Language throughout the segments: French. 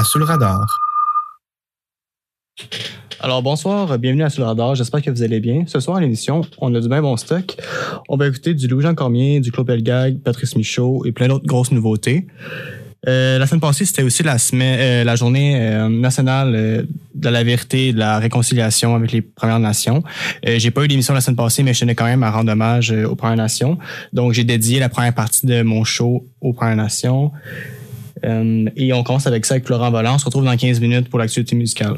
à Sous le radar. Alors bonsoir, bienvenue à Sous le radar, j'espère que vous allez bien. Ce soir à l'émission, on a du même bon stock. On va écouter du Louis-Jean Cormier, du Claude Pelgag, Patrice Michaud et plein d'autres grosses nouveautés. Euh, la semaine passée, c'était aussi la semaine, euh, la journée euh, nationale de la vérité et de la réconciliation avec les Premières Nations. J'ai pas eu d'émission la semaine passée, mais je tenais quand même à rendre hommage aux Premières Nations. Donc, j'ai dédié la première partie de mon show aux Premières Nations. Euh, et on commence avec ça avec Laurent Volant. On se retrouve dans 15 minutes pour l'actualité musicale.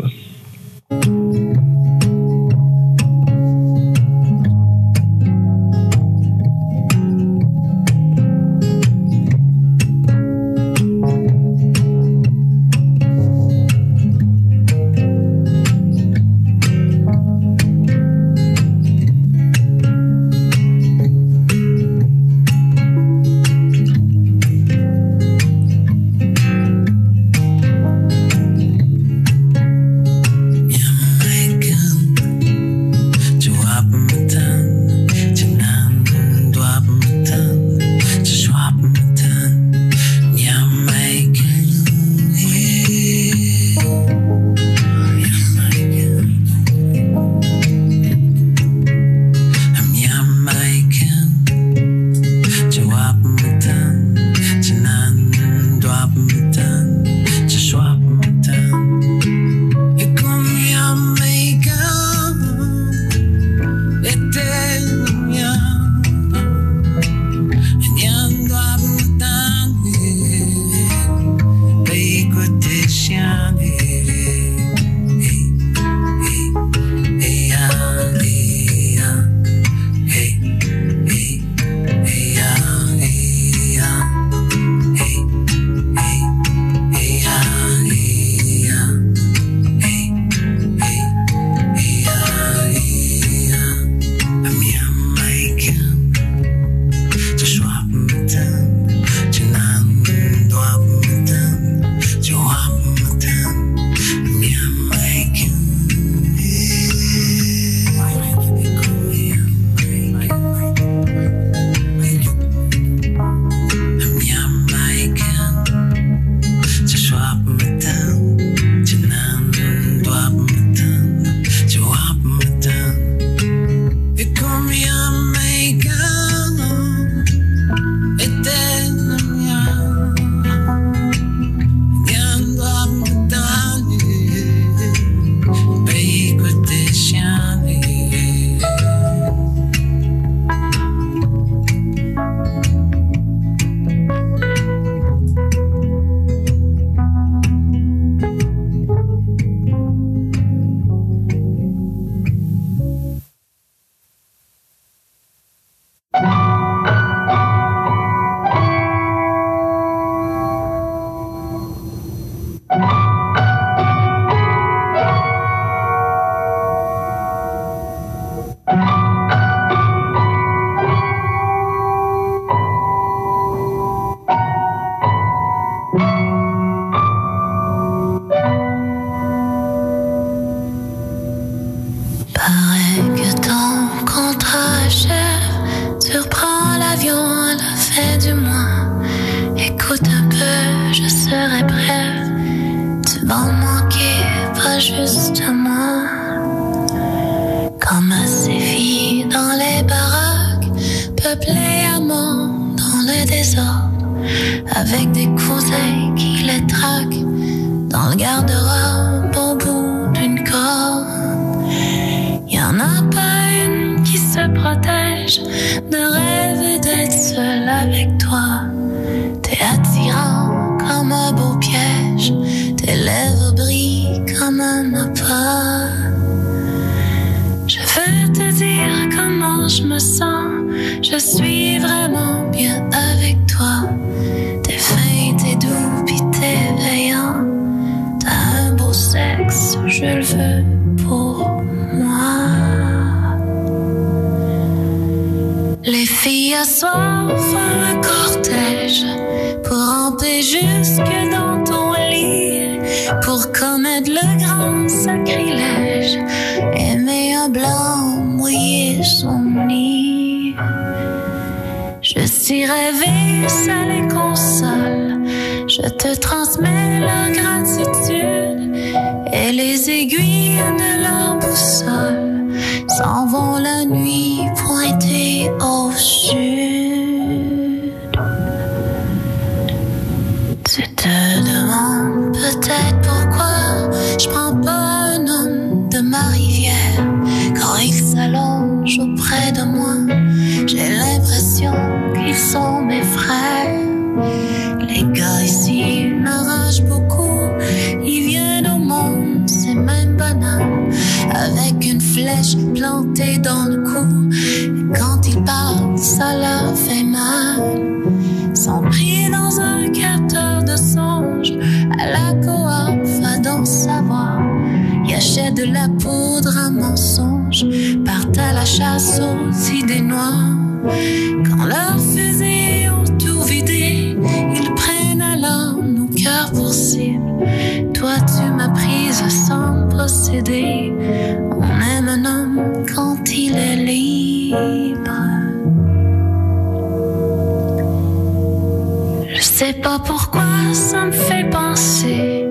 Sais pas pourquoi ça me fait penser.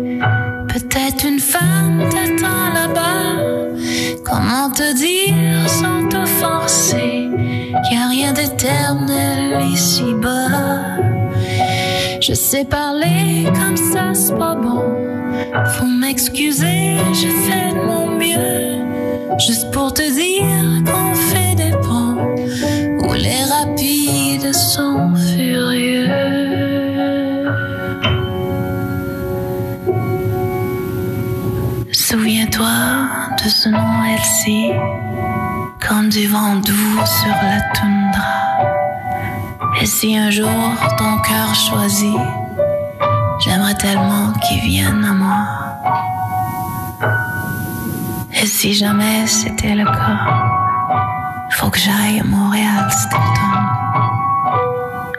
Peut-être une femme t'attend là-bas. Comment te dire sans t'offenser? Qu'il n'y a rien d'éternel ici-bas. Je sais parler comme ça, c'est pas bon. Faut m'excuser, j'ai fait de mon mieux. Juste pour te dire qu'on fait nom Elsie, comme du vent sur la toundra. Et si un jour ton cœur choisit, j'aimerais tellement qu'il vienne à moi. Et si jamais c'était le cas, faut que j'aille à Montréal cet automne.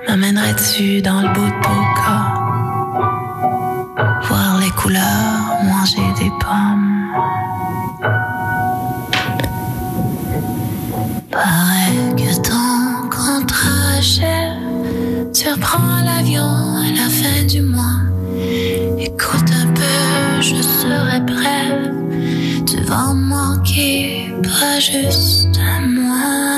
M'amènerais-tu dans le bout de Boca? Voir les couleurs, manger des pommes. Tu reprends l'avion à la fin du mois. Écoute un peu, je serai brève. Tu vas manquer, pas juste à moi.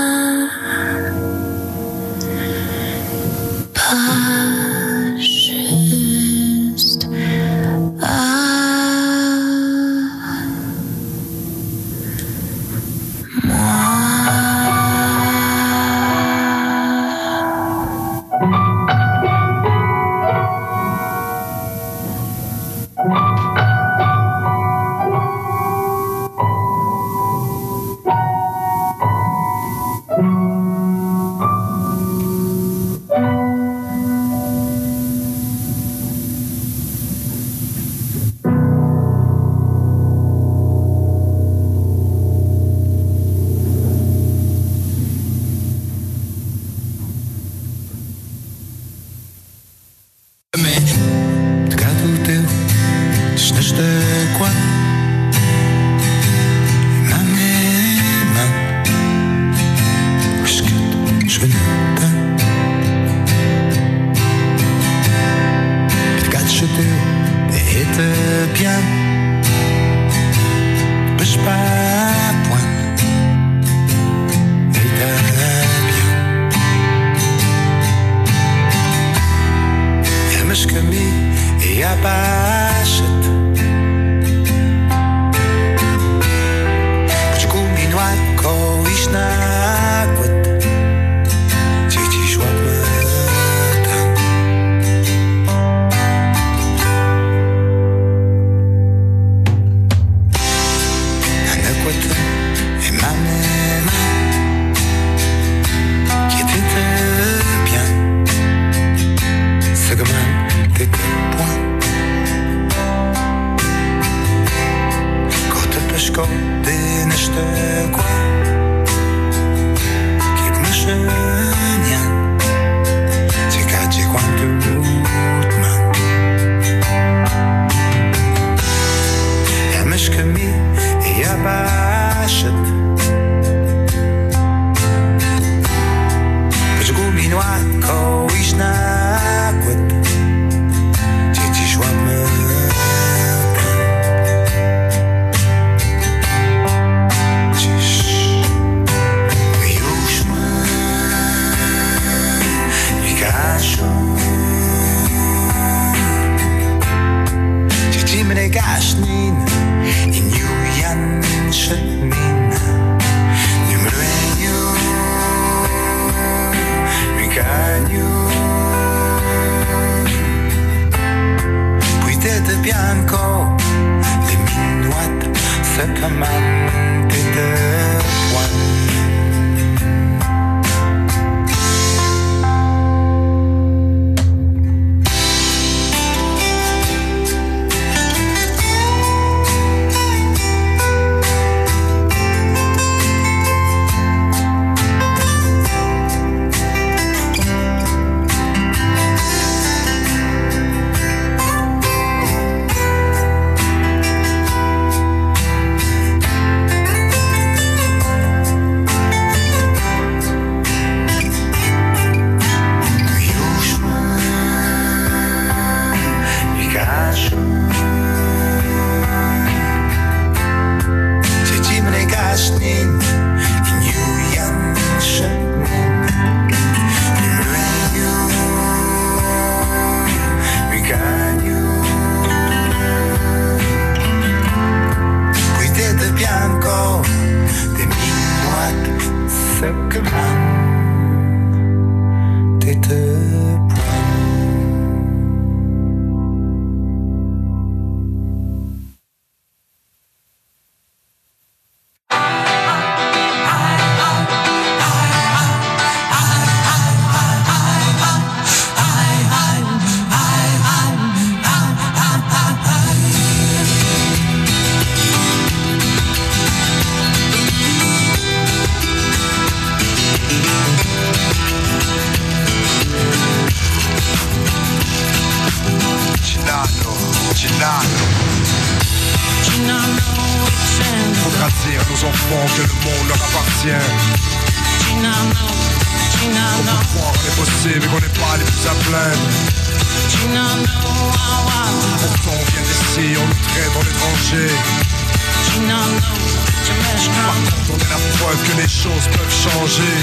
Les choses peuvent changer.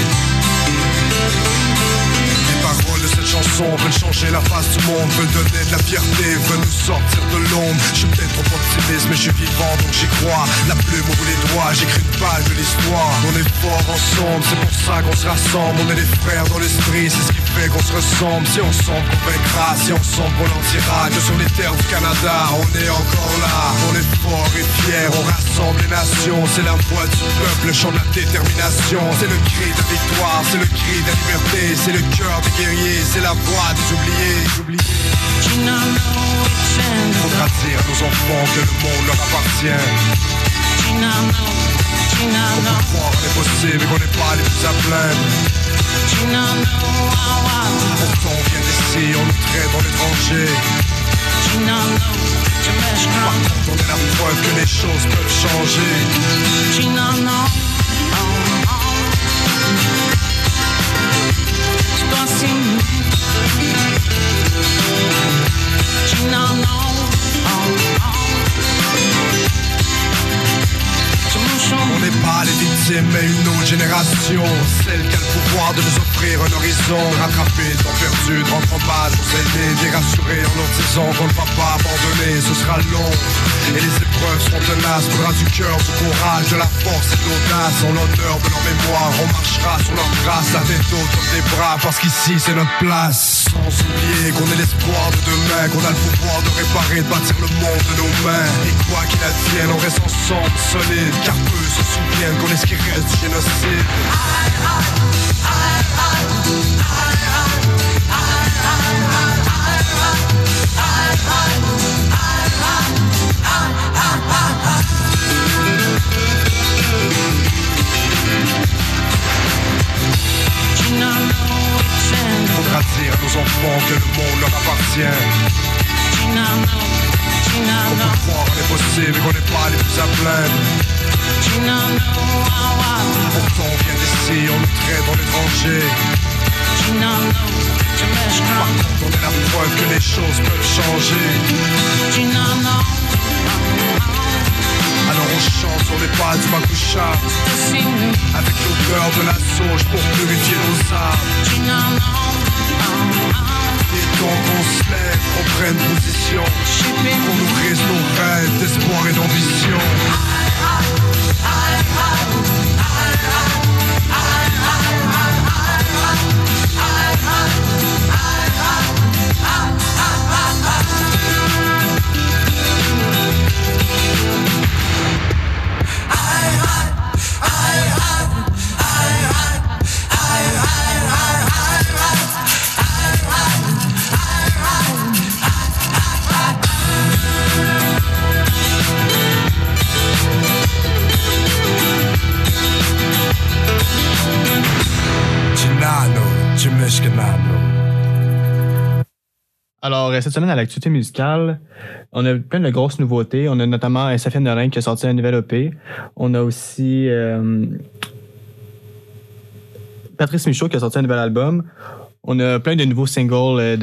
Les paroles de cette chanson veulent changer la face du monde, veulent donner de la fierté, veulent nous sortir de l'ombre. Je suis peut-être trop optimiste, mais je suis vivant donc j'y crois. La plume au bout des doigts, j'écris une page de l'histoire. On est fort ensemble, c'est pour ça qu'on se rassemble. On est des frères dans l'esprit, c'est ce qui fait qu'on se ressemble. Si ensemble qu'on vaincra, si ensemble on en. Que sur les terres du Canada, on est encore là. On est fort et fier, on rassemble les nations. C'est la voix du peuple, le chant de la détermination. C'est le cri de victoire, c'est le cri de la liberté, c'est le cœur des guerriers, c'est la voix des oubliés. oubliés. Faudra dire à nos enfants que le monde leur appartient. On peut croire qu'on est possible et qu'on n'est pas les plus à plaindre. Pourtant on vient d'ici, on nous traite en étranger. Par contre on est la preuve que les choses peuvent changer. On n'est pas les victimes mais une autre génération De nous offrir un horizon Rattraper temps perdu, de rendre hommage aux aînés Les rassurer en leur disant qu'on ne va pas abandonner Ce sera long. Et les épreuves seront tenaces Faudra du cœur, du courage, de la force et de l'audace. En l'honneur de leur mémoire, on marchera sur leur traces La tête haute comme des bras parce qu'ici c'est notre place Sans oublier qu'on est l'espoir de demain Qu'on a le pouvoir de réparer, de bâtir le monde de nos mains. Et quoi qu'il advienne, on reste ensemble, solide Car peu se souviennent qu'on est ce qui reste du génocide dire à nos enfants que le monde leur appartient. On peut croire l'impossible qu'on n'est pas les plus à plaindre. Pourtant on vient d'ici, on nous traite dans l'étranger. Par contre on est la preuve que les choses peuvent changer. Alors on chante sur les pas du Makucha Avec l'odeur de la sauge pour cette semaine, à l'activité musicale, on a plein de grosses nouveautés. On a notamment Safiane Norin qui a sorti un nouvel EP. On a aussi euh, Patrice Michaud qui a sorti un nouvel album. On a plein de nouveaux singles euh,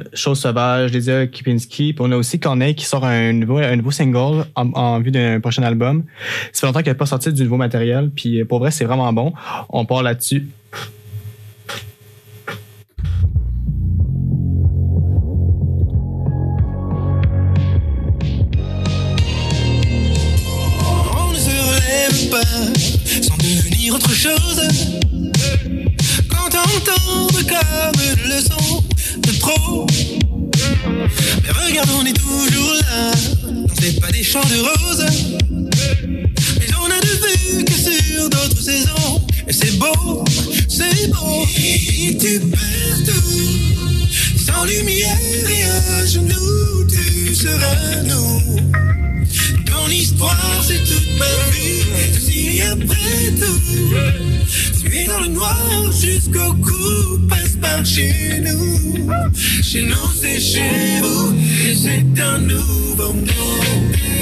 de Choses sauvages, Lydia Kipinski. On a aussi Corneille qui sort un nouveau, un nouveau single en, vue d'un prochain album. Ça fait longtemps qu'elle n'a pas sorti du nouveau matériel. Puis euh, pour vrai, c'est vraiment bon. On part là-dessus. Sans devenir autre chose. Quand on tombe comme une leçon de trop. Mais regarde, on est toujours là. On fait pas des champs de roses. Mais on a de vue que sur d'autres saisons. Et c'est beau, c'est beau. Et tu perds tout. Sans lumière et à genoux, tu seras nous. Ton histoire, c'est toute ma vie. Si après tout, tu es dans le noir jusqu'au cou, passe par chez nous. Chez nous, c'est chez vous, et c'est un nouveau monde.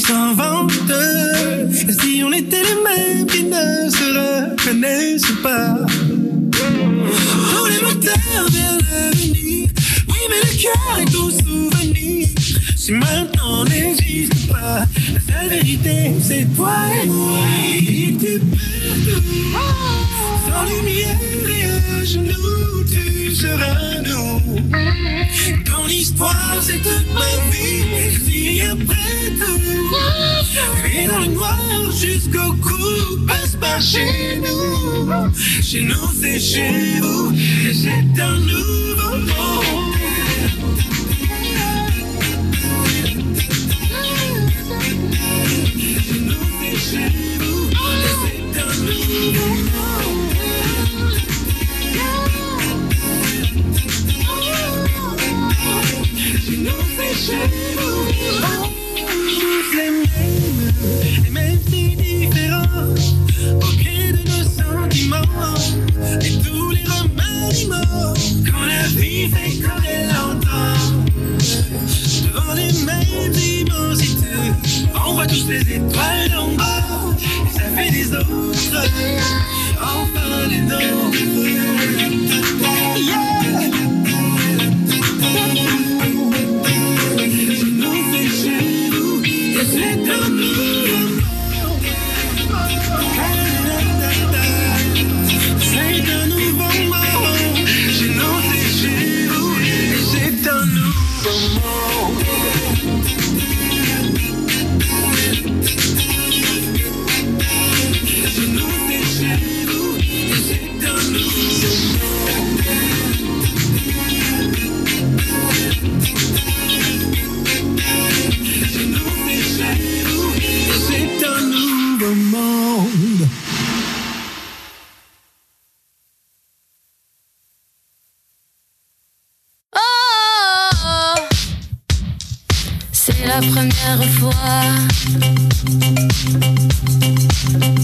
S'invente. Et si on était les mêmes qui ne se reconnaissent pas, tous les moteurs vers l'avenir. Oui, mais le cœur est tout souvenir. Si maintenant n'existe pas, la seule vérité, c'est toi et moi. Et tu perds. Sans lumière et à genoux, tu seras nous. Ton histoire, c'est toute ma vie. Si après tout, es dans le noir jusqu'au cou, passe par chez nous. Chez nous, c'est chez vous, et c'est un nouveau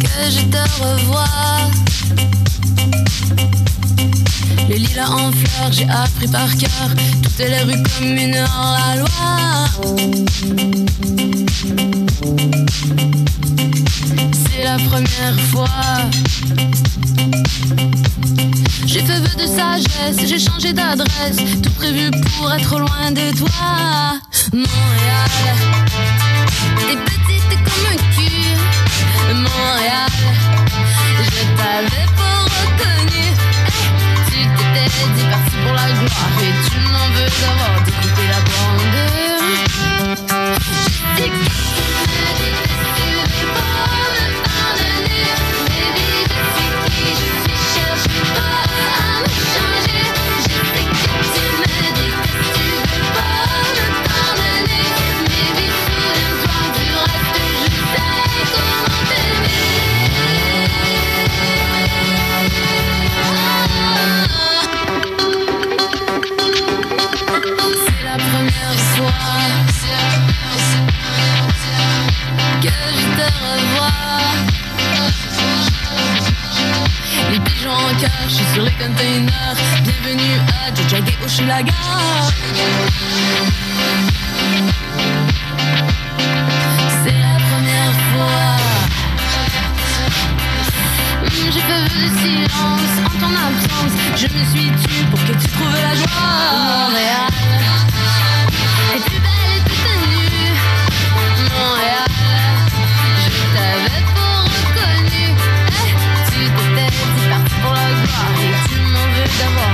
que je te revois. les lilas en fleurs, j'ai appris par cœur toutes les rues communes hors la loi. C'est la première fois. J'ai fait vœu de sagesse, j'ai changé d'adresse, tout prévu pour être loin de toi, Montréal. T'es petite t'es comme un cul, Montréal. Je t'avais pas reconnu. Eh, tu t'étais dit parti pour la gloire et tu m'en veux d'avoir découpé la bande. en je suis sur les containers. Bienvenue à Jojag et Hochelaga. C'est la première fois. J'ai peur du silence en ton absence. Je me suis tue pour que tu trouves la joie. Montréal. Et tu Ah. Et tu m'en veux d'avoir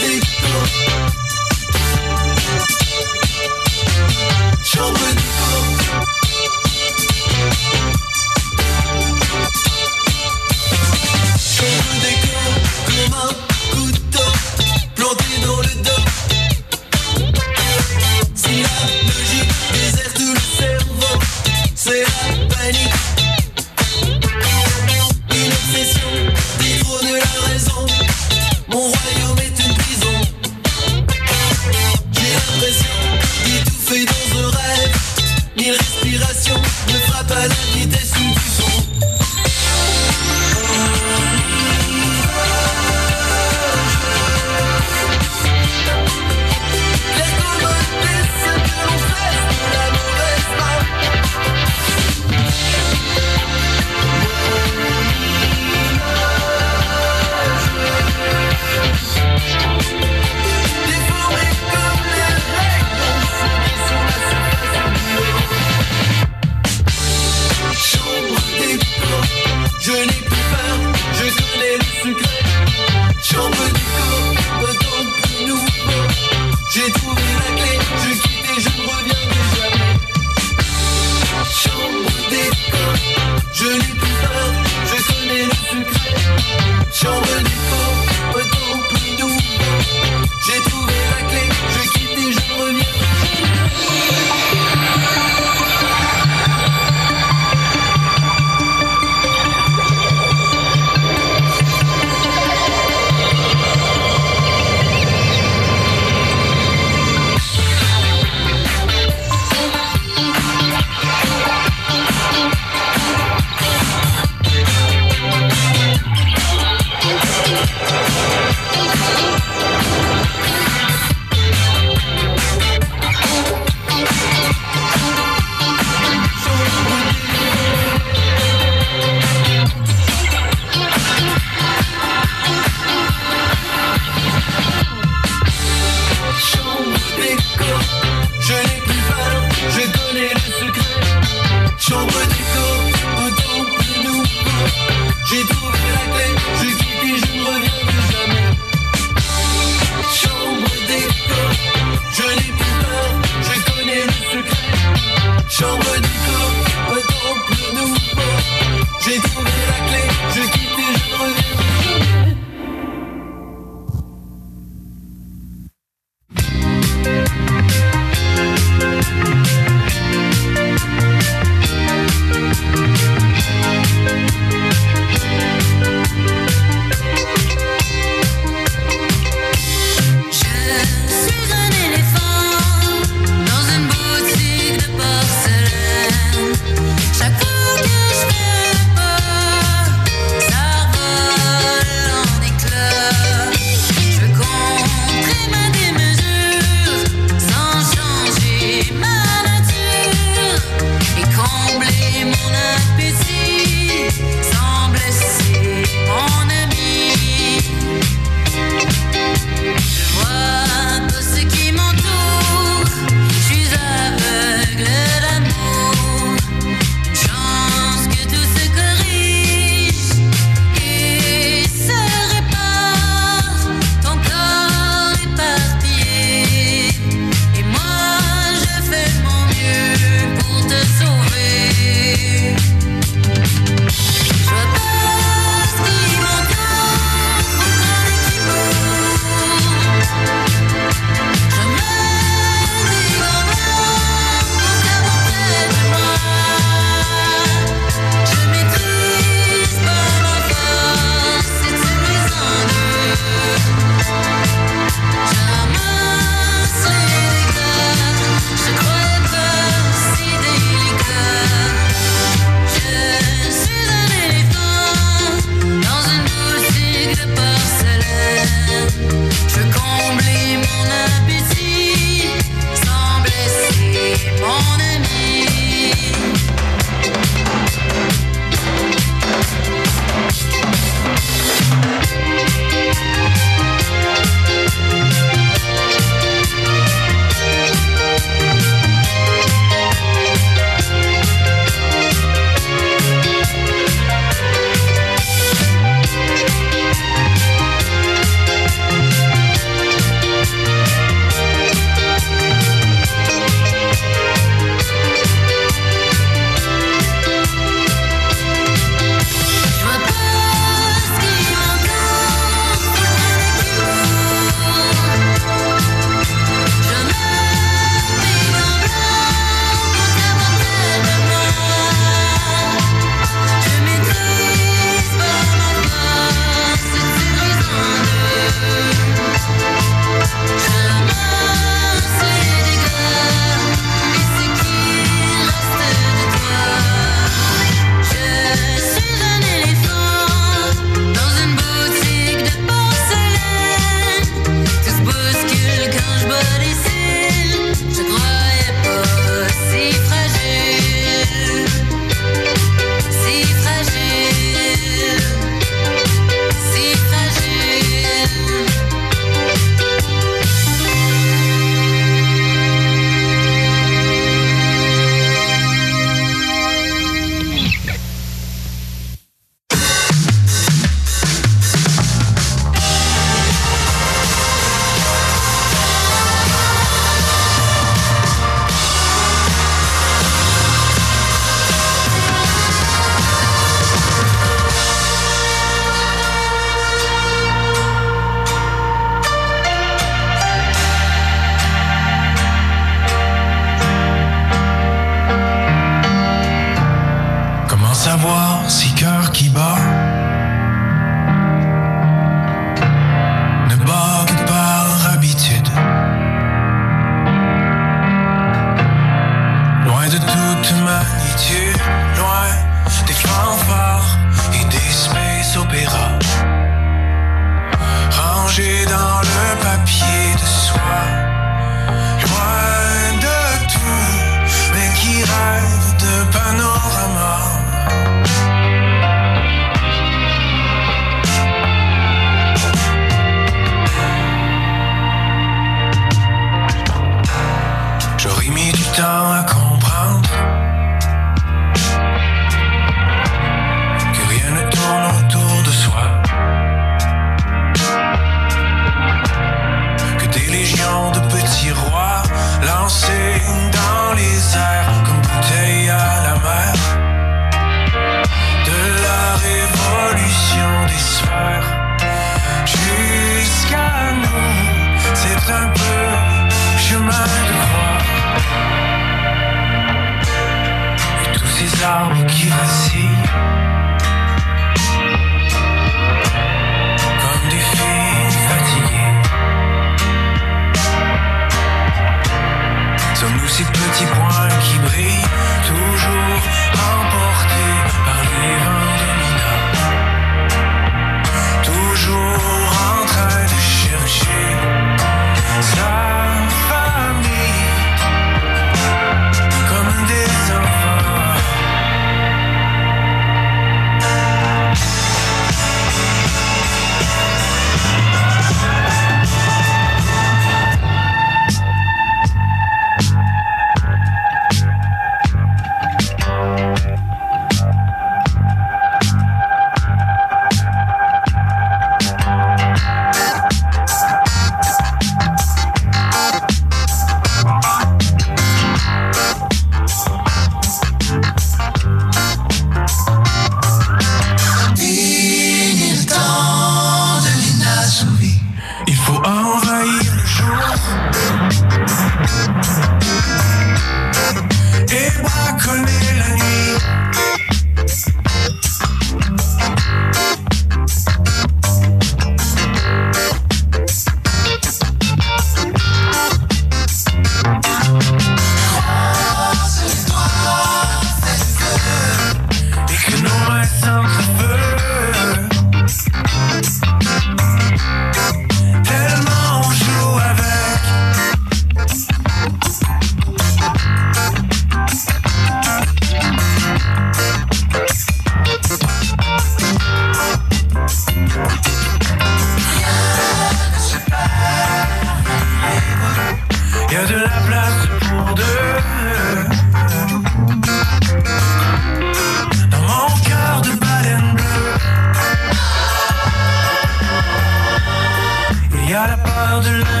a la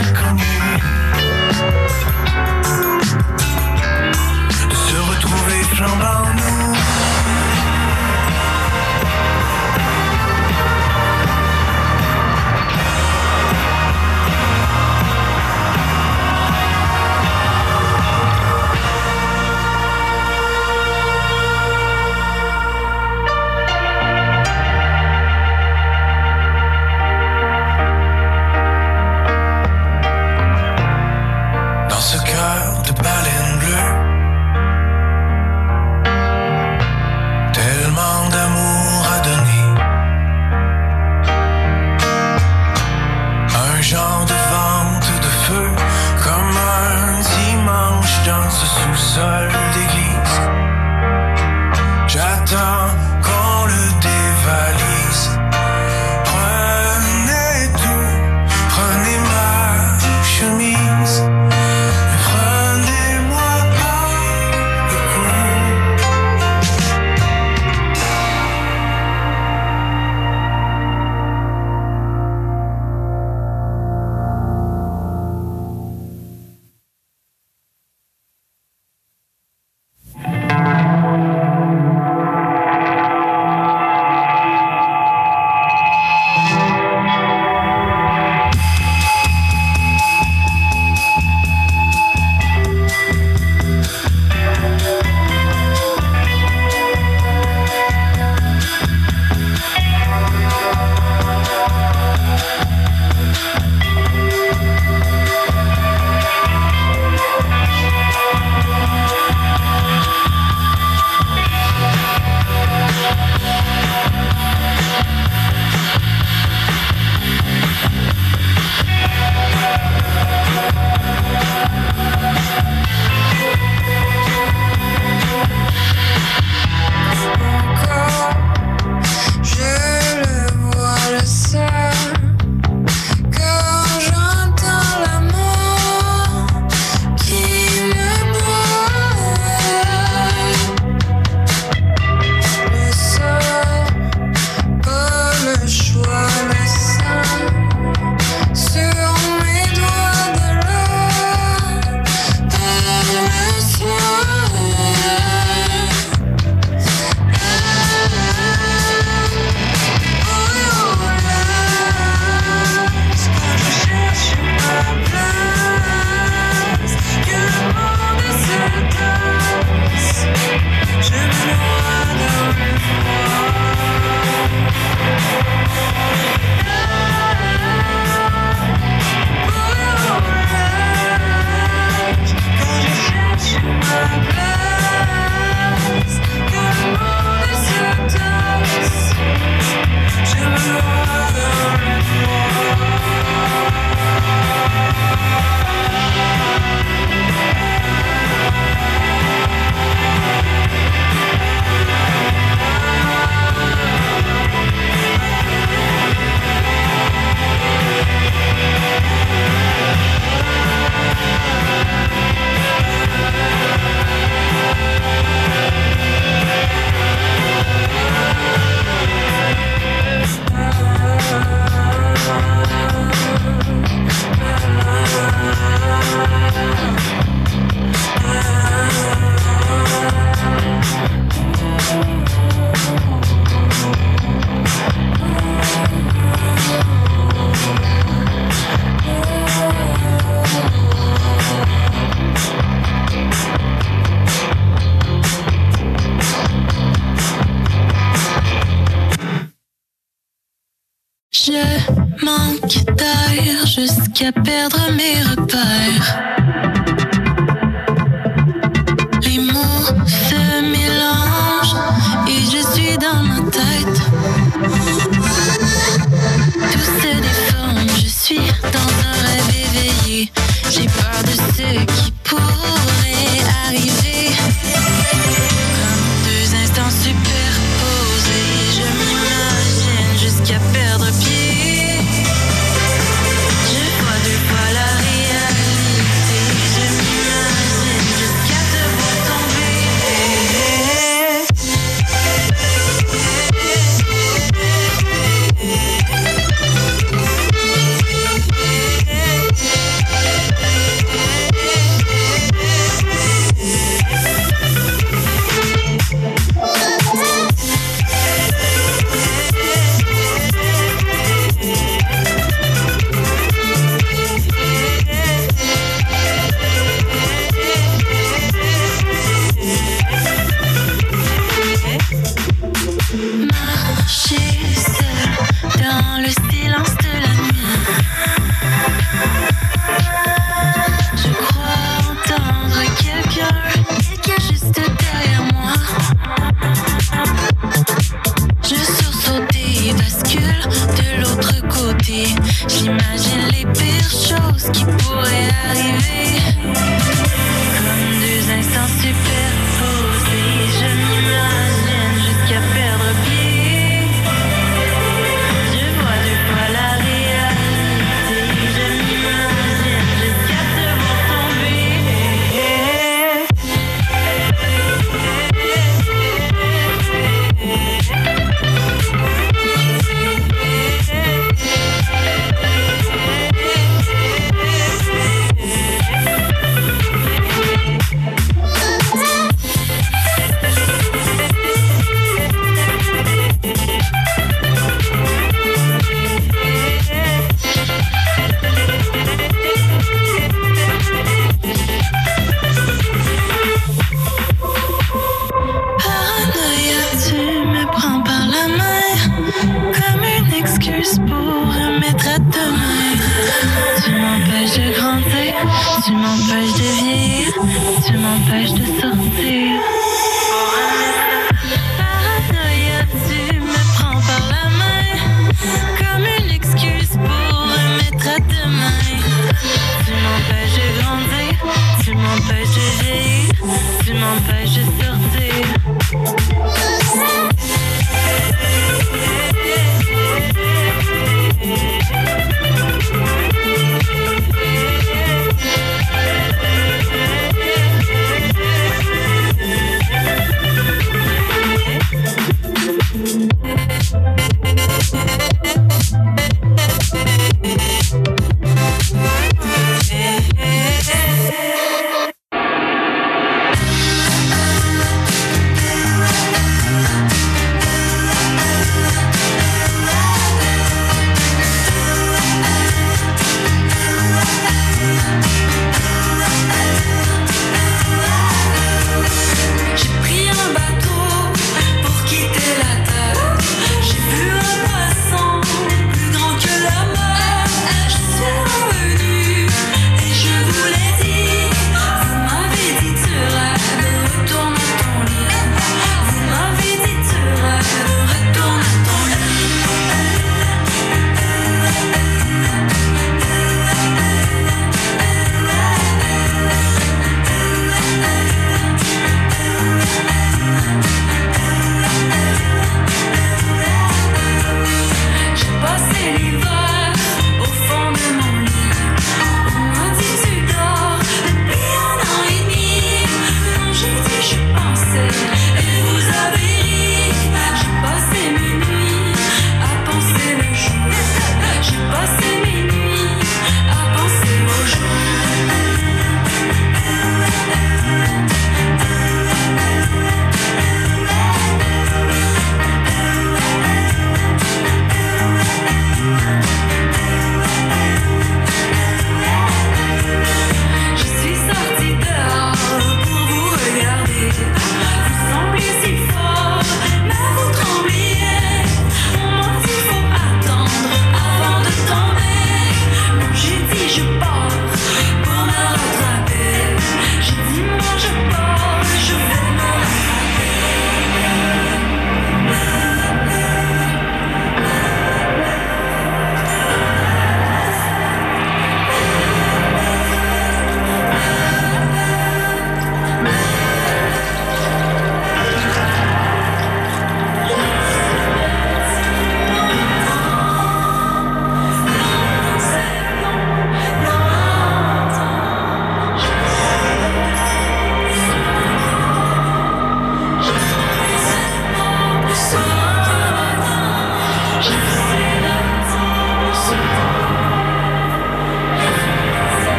perdre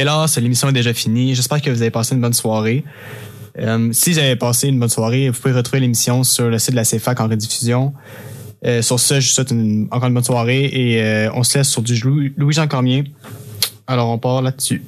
Hélas, l'émission est déjà finie. J'espère que vous avez passé une bonne soirée. Euh, si vous avez passé une bonne soirée, vous pouvez retrouver l'émission sur le site de la CFAC en rediffusion. Euh, sur ce, je vous souhaite encore une bonne soirée et euh, on se laisse sur du Louis-Jean Cormier. Alors, on part là-dessus.